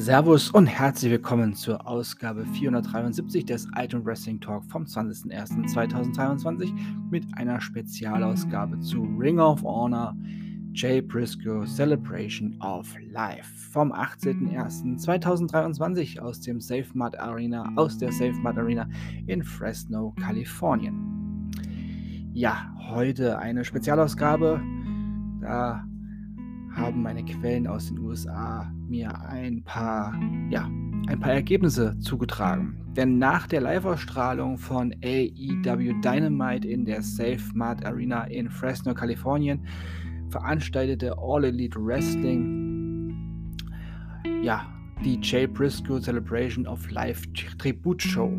Servus und herzlich willkommen zur Ausgabe 473 des Item Wrestling Talk vom 20.01.2023 mit einer Spezialausgabe zu Ring of Honor Jay Briscoe Celebration of Life vom 18.01.2023 aus dem Safe Mud Arena, aus der Safe Mud Arena in Fresno, Kalifornien. Ja, heute eine Spezialausgabe. Da haben meine Quellen aus den USA mir ein paar, ja, ein paar Ergebnisse zugetragen. Denn nach der Live-Ausstrahlung von AEW Dynamite in der Safe Mart Arena in Fresno, Kalifornien, veranstaltete All Elite Wrestling ja, die Jay Briscoe Celebration of Life Tribut-Show.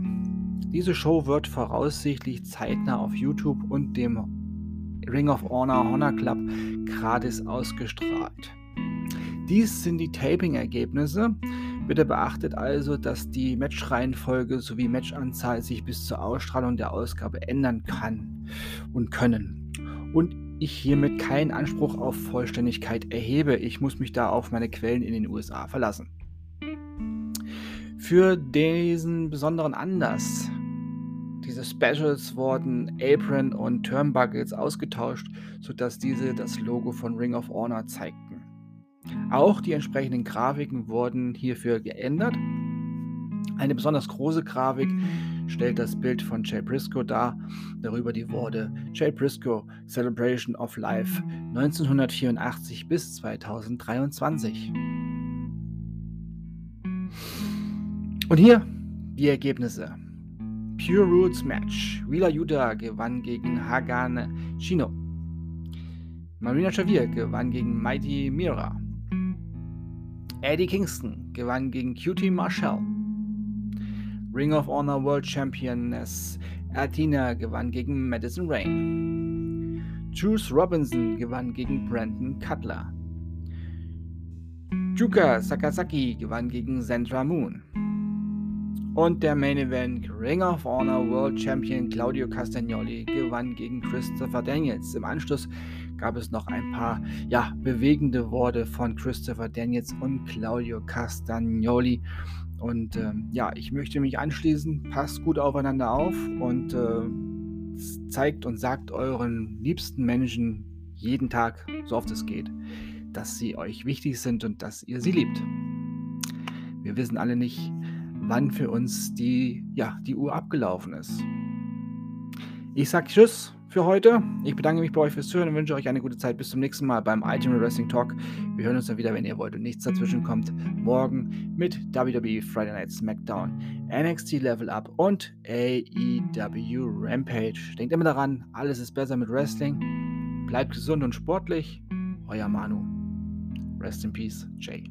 Diese Show wird voraussichtlich zeitnah auf YouTube und dem Ring of Honor Honor Club gratis ausgestrahlt. Dies sind die Taping-Ergebnisse. Bitte beachtet also, dass die Matchreihenfolge sowie Matchanzahl sich bis zur Ausstrahlung der Ausgabe ändern kann und können. Und ich hiermit keinen Anspruch auf Vollständigkeit erhebe. Ich muss mich da auf meine Quellen in den USA verlassen. Für diesen besonderen Anlass, diese Specials wurden Apron und Turnbuckles ausgetauscht, sodass diese das Logo von Ring of Honor zeigten. Auch die entsprechenden Grafiken wurden hierfür geändert. Eine besonders große Grafik stellt das Bild von Jay Briscoe dar, darüber die Worte Jay Briscoe Celebration of Life 1984 bis 2023. Und hier die Ergebnisse. Pure Roots Match. Wheeler Yuta gewann gegen Hagane Shino. Marina Xavier gewann gegen Mighty Mira. Eddie Kingston gewann gegen QT Marshall. Ring of Honor World Championess Athena gewann gegen Madison Rain. Juice Robinson gewann gegen Brandon Cutler. Juka Sakazaki gewann gegen Sandra Moon. Und der Main Event Ring of Honor World Champion Claudio Castagnoli gewann gegen Christopher Daniels. Im Anschluss gab es noch ein paar ja, bewegende Worte von Christopher Daniels und Claudio Castagnoli. Und ähm, ja, ich möchte mich anschließen. Passt gut aufeinander auf und äh, zeigt und sagt euren liebsten Menschen jeden Tag, so oft es geht, dass sie euch wichtig sind und dass ihr sie liebt. Wir wissen alle nicht, wann für uns die, ja, die Uhr abgelaufen ist. Ich sage Tschüss für heute. Ich bedanke mich bei euch fürs Zuhören und wünsche euch eine gute Zeit. Bis zum nächsten Mal beim Ultimate Wrestling Talk. Wir hören uns dann wieder, wenn ihr wollt und nichts dazwischen kommt. Morgen mit WWE Friday Night SmackDown, NXT Level Up und AEW Rampage. Denkt immer daran, alles ist besser mit Wrestling. Bleibt gesund und sportlich. Euer Manu. Rest in Peace, Jay.